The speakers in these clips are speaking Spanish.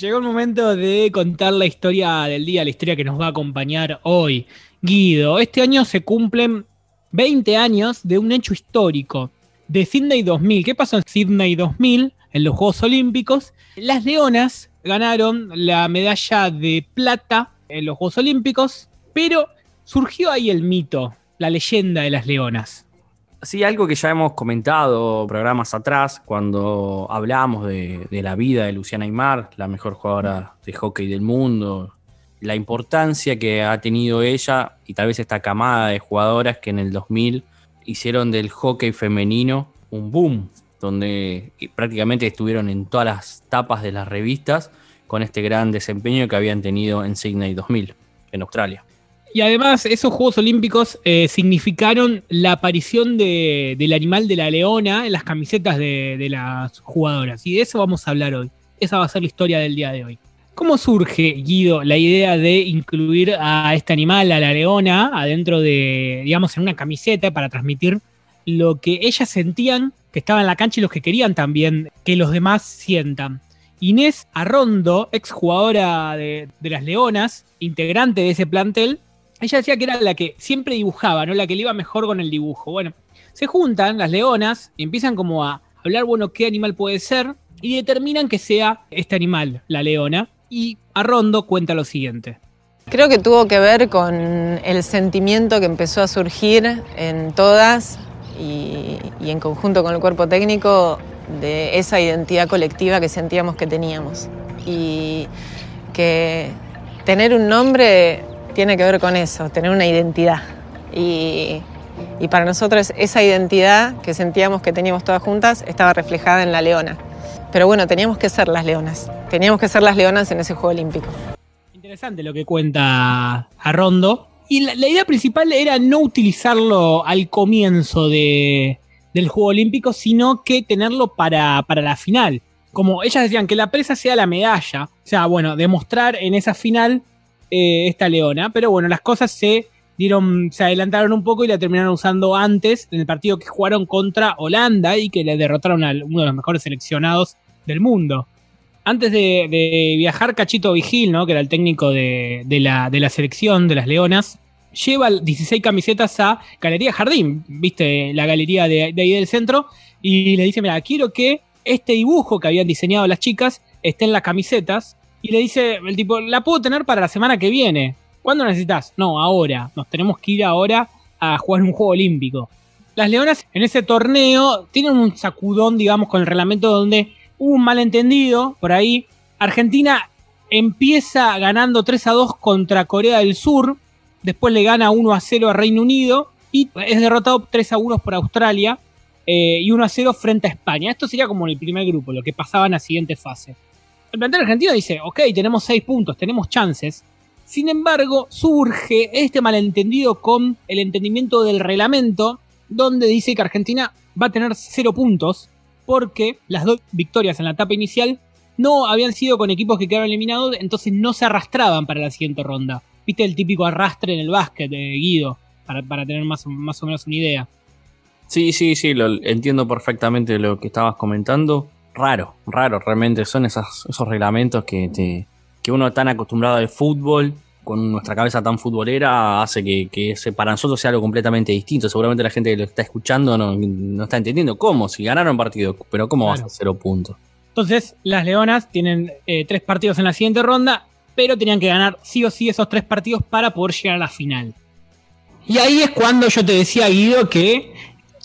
Llegó el momento de contar la historia del día, la historia que nos va a acompañar hoy. Guido, este año se cumplen 20 años de un hecho histórico, de Sydney 2000. ¿Qué pasó en Sydney 2000, en los Juegos Olímpicos? Las Leonas ganaron la medalla de plata en los Juegos Olímpicos, pero surgió ahí el mito, la leyenda de las Leonas. Sí, algo que ya hemos comentado programas atrás, cuando hablamos de, la vida de Luciana Aymar, la mejor jugadora de hockey del mundo, la importancia que ha tenido ella y tal vez esta camada de jugadoras que en el 2000 hicieron del hockey femenino un boom, donde prácticamente estuvieron en todas las tapas de las revistas con este gran desempeño que habían tenido en Sydney 2000, en Australia. Y además, esos Juegos Olímpicos eh, significaron la aparición del animal de la leona en las camisetas de, las jugadoras. Y de eso vamos a hablar hoy. Esa va a ser la historia del día de hoy. ¿Cómo surge, Guido, la idea de incluir a este animal, a la leona, adentro de, digamos, en una camiseta para transmitir lo que ellas sentían que estaba en la cancha y los que querían también que los demás sientan? Inés Arrondo, exjugadora de, de las Leonas, integrante de ese plantel, ella decía que era la que siempre dibujaba, ¿no? La que le iba mejor con el dibujo. Bueno, se juntan las leonas y empiezan como a hablar, bueno, qué animal puede ser, y determinan que sea este animal, la leona. Y Arrondo cuenta lo siguiente. Creo que tuvo que ver con el sentimiento que empezó a surgir en todas y, y, en conjunto con el cuerpo técnico de esa identidad colectiva que sentíamos que teníamos. Y que tener un nombre tiene que ver con eso, tener una identidad. Y, para nosotros esa identidad que sentíamos que teníamos todas juntas estaba reflejada en la leona. Pero bueno, teníamos que ser las leonas. Teníamos que ser las leonas en ese Juego Olímpico. Interesante lo que cuenta Arrondo. Y la, idea principal era no utilizarlo al comienzo del Juego Olímpico, sino que tenerlo para, para la final. Como ellas decían, que la presa sea la medalla. O sea, bueno, demostrar en esa final eh, esta leona. Pero bueno, las cosas se dieron, se adelantaron un poco y la terminaron usando antes en el partido que jugaron contra Holanda y que le derrotaron a uno de los mejores seleccionados del mundo. Antes de, viajar, Cachito Vigil, ¿no? que era el técnico de, la, de la selección de las Leonas, lleva 16 camisetas a Galería Jardín, viste, la galería de, de, ahí del centro, y le dice, mira, quiero que este dibujo que habían diseñado las chicas esté en las camisetas, y le dice el tipo, la puedo tener para la semana que viene. ¿Cuándo necesitas? No, ahora. Nos tenemos que ir ahora a jugar un juego olímpico. Las Leonas en ese torneo tienen un sacudón, digamos, con el reglamento donde hubo un malentendido por ahí. Argentina empieza ganando 3 a 2 contra Corea del Sur. Después le gana 1 a 0 a Reino Unido. Y es derrotado 3 a 1 por Australia. Eh, y 1 a 0 frente a España. Esto sería como el primer grupo, lo que pasaba en la siguiente fase el plantel argentino dice, ok, tenemos seis puntos, tenemos chances. Sin embargo, surge este malentendido con el entendimiento del reglamento, donde dice que Argentina va a tener cero puntos, porque las dos victorias en la etapa inicial no habían sido con equipos que quedaron eliminados, entonces no se arrastraban para la siguiente ronda. Viste el típico arrastre en el básquet, de Guido, para, tener más, más o menos una idea. Sí, sí, sí, lo, entiendo perfectamente lo que estabas comentando raro, raro realmente. Son esos, esos reglamentos que, te, que uno tan acostumbrado al fútbol, con nuestra cabeza tan futbolera, hace que, que para nosotros sea algo completamente distinto. Seguramente la gente que lo está escuchando no, está entendiendo cómo, si ganaron partido, pero cómo vas a cero puntos. Entonces, las Leonas tienen eh, tres partidos en la siguiente ronda, pero tenían que ganar sí o sí esos tres partidos para poder llegar a la final. Y ahí es cuando yo te decía, Guido, que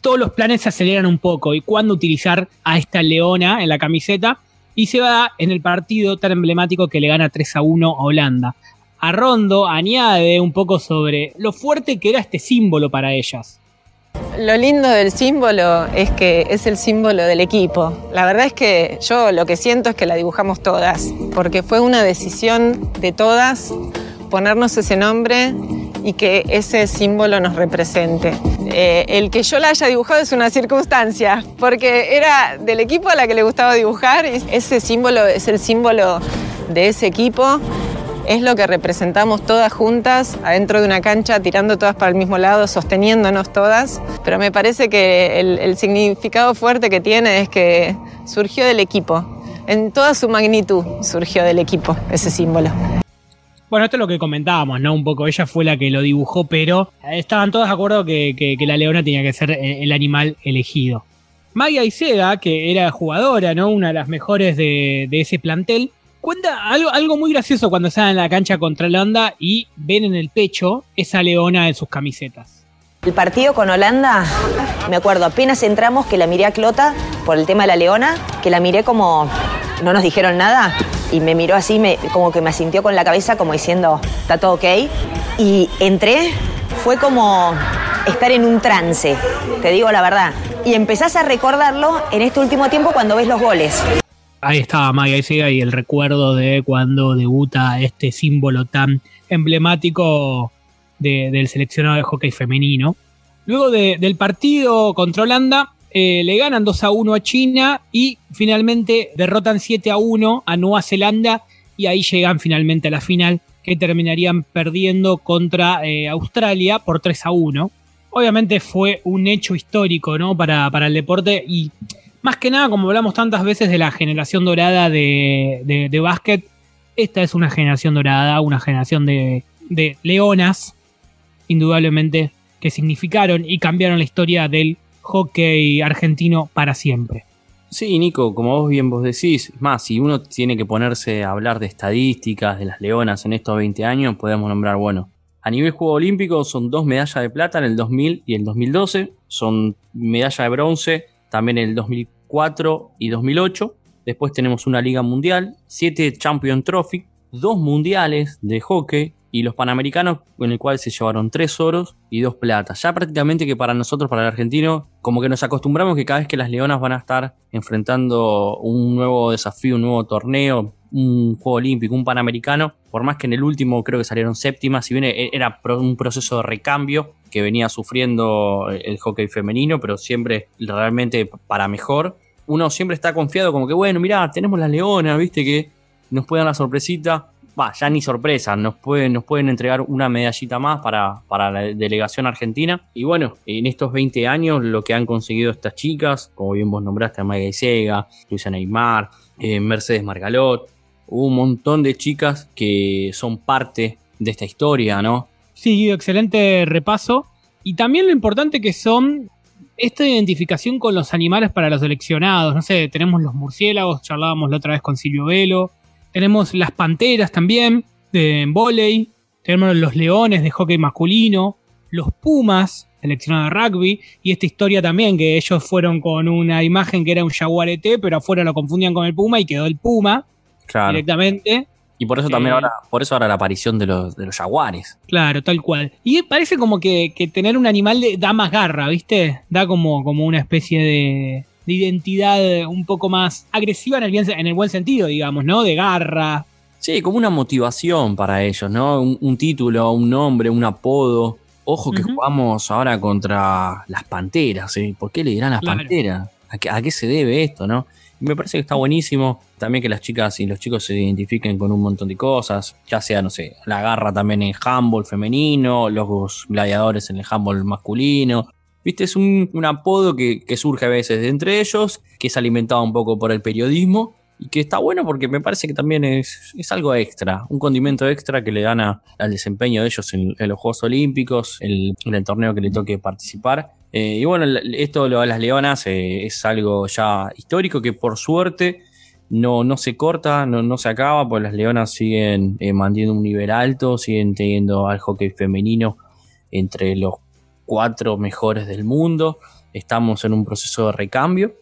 todos los planes se aceleran un poco y cuándo utilizar a esta leona en la camiseta. Y se va en el partido tan emblemático que le gana 3 a 1 a Holanda. A Rondo añade un poco sobre lo fuerte que era este símbolo para ellas. Lo lindo del símbolo es que es el símbolo del equipo. La verdad es que yo lo que siento es que la dibujamos todas, porque fue una decisión de todas ponernos ese nombre y que ese símbolo nos represente. Eh, el que yo la haya dibujado es una circunstancia, porque era del equipo a la que le gustaba dibujar y ese símbolo es el símbolo de ese equipo. Es lo que representamos todas juntas, adentro de una cancha, tirando todas para el mismo lado, sosteniéndonos todas. Pero me parece que el, el significado fuerte que tiene es que surgió del equipo. en toda su magnitud surgió del equipo ese símbolo. Bueno, esto es lo que comentábamos, ¿no? Un poco, ella fue la que lo dibujó, pero estaban todos de acuerdo que, la leona tenía que ser el animal elegido. Maya Iseda, que era jugadora, ¿no? Una de las mejores de, ese plantel, cuenta algo, algo muy gracioso cuando salen en la cancha contra Holanda y ven en el pecho esa leona en sus camisetas. El partido con Holanda, me acuerdo, apenas entramos que la miré a Clota por el tema de la leona, que la miré como no nos dijeron nada y me miró así, me, como que me asintió con la cabeza como diciendo, está todo ok. Y entré, fue como estar en un trance, te digo la verdad. Y empezás a recordarlo en este último tiempo cuando ves los goles. Ahí estaba Maya y el recuerdo de cuando debuta este símbolo tan emblemático del seleccionado de hockey femenino. Luego del partido contra Holanda, eh, le ganan 2 a 1 a China y finalmente derrotan 7 a 1 a Nueva Zelanda y ahí llegan finalmente a la final que terminarían perdiendo contra eh, Australia por 3 a 1. Obviamente fue un hecho histórico ¿no? para, el deporte y más que nada, como hablamos tantas veces de la generación dorada de, de, básquet, esta es una generación dorada, una generación de, de leonas, indudablemente, que significaron y cambiaron la historia del hockey argentino para siempre. Sí, Nico, como vos bien vos decís, más, si uno tiene que ponerse a hablar de estadísticas de las leonas en estos 20 años, podemos nombrar, bueno, a nivel Juego Olímpico son dos medallas de plata en el 2000 y el 2012, son medalla de bronce también en el 2004 y 2008, después tenemos una Liga Mundial, siete Champion Trophy, dos mundiales de hockey, y los Panamericanos, en el cual se llevaron tres oros y dos platas. Ya prácticamente que para nosotros, para el argentino, como que nos acostumbramos que cada vez que las Leonas van a estar enfrentando un nuevo desafío, un nuevo torneo, un juego olímpico, un panamericano, por más que en el último creo que salieron séptimas, si bien e-, era un proceso de recambio que venía sufriendo el hockey femenino, pero siempre realmente para mejor, uno siempre está confiado como que, bueno, mirá, tenemos las leonas, viste que nos pueden dar la sorpresita va, ya ni sorpresa, nos pueden, nos pueden entregar una medallita más para, para, la delegación argentina. Y bueno, en estos 20 años lo que han conseguido estas chicas, como bien vos nombraste a Maya Sega, Luciana Neymar, eh, Mercedes Margalot, un montón de chicas que son parte de esta historia, ¿no? Sí, excelente repaso. Y también lo importante que son esta identificación con los animales para los seleccionados. No sé, tenemos los murciélagos, charlábamos la otra vez con Silvio Velo, tenemos las panteras también de volei. Tenemos los leones de hockey masculino. Los pumas, seleccionado de rugby. Y esta historia también, que ellos fueron con una imagen que era un jaguarete, pero afuera lo confundían con el puma y quedó el puma directamente. Y por eso también eh, ahora, por eso ahora la aparición de los, de los jaguares. Claro, tal cual. Y parece como que, tener un animal da más garra, ¿viste? Da como, como una especie de, de identidad un poco más agresiva en el, bien, en el buen sentido, digamos, ¿no? De garra. Sí, como una motivación para ellos, ¿no? Un, título, un nombre, un apodo. Ojo que jugamos ahora contra las panteras, ¿eh? ¿Por qué le dirán las panteras? ¿A qué, se debe esto, no? Y me parece que está buenísimo también que las chicas y los chicos se identifiquen con un montón de cosas, ya sea, no sé, la garra también en handball femenino, los gladiadores en el handball masculino, Viste, es un, apodo que, surge a veces de entre ellos, que es alimentado un poco por el periodismo y que está bueno porque me parece que también es, algo extra, un condimento extra que le dan al desempeño de ellos en, los Juegos Olímpicos, en, el torneo que le toque participar. Eh, y bueno, esto de las leonas eh, es algo ya histórico que por suerte no, no se corta, no, no se acaba, pues las leonas siguen eh, manteniendo un nivel alto, siguen teniendo al hockey femenino entre los cuatro mejores del mundo. Estamos en un proceso de recambio,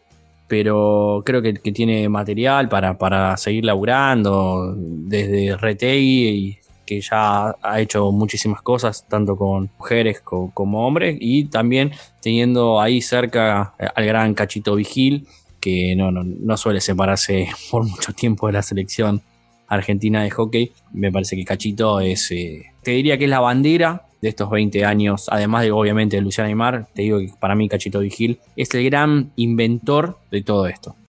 pero creo que, tiene material para, seguir laburando desde Retei, que ya ha hecho muchísimas cosas, tanto con mujeres como, hombres, y también teniendo ahí cerca al gran Cachito Vigil, que no, no, suele separarse por mucho tiempo de la selección argentina de hockey. Me parece que Cachito es, eh, te diría que es la bandera de estos 20 años, además de obviamente de Luciana Aymar, te digo que para mí Cachito Vigil es el gran inventor de todo esto.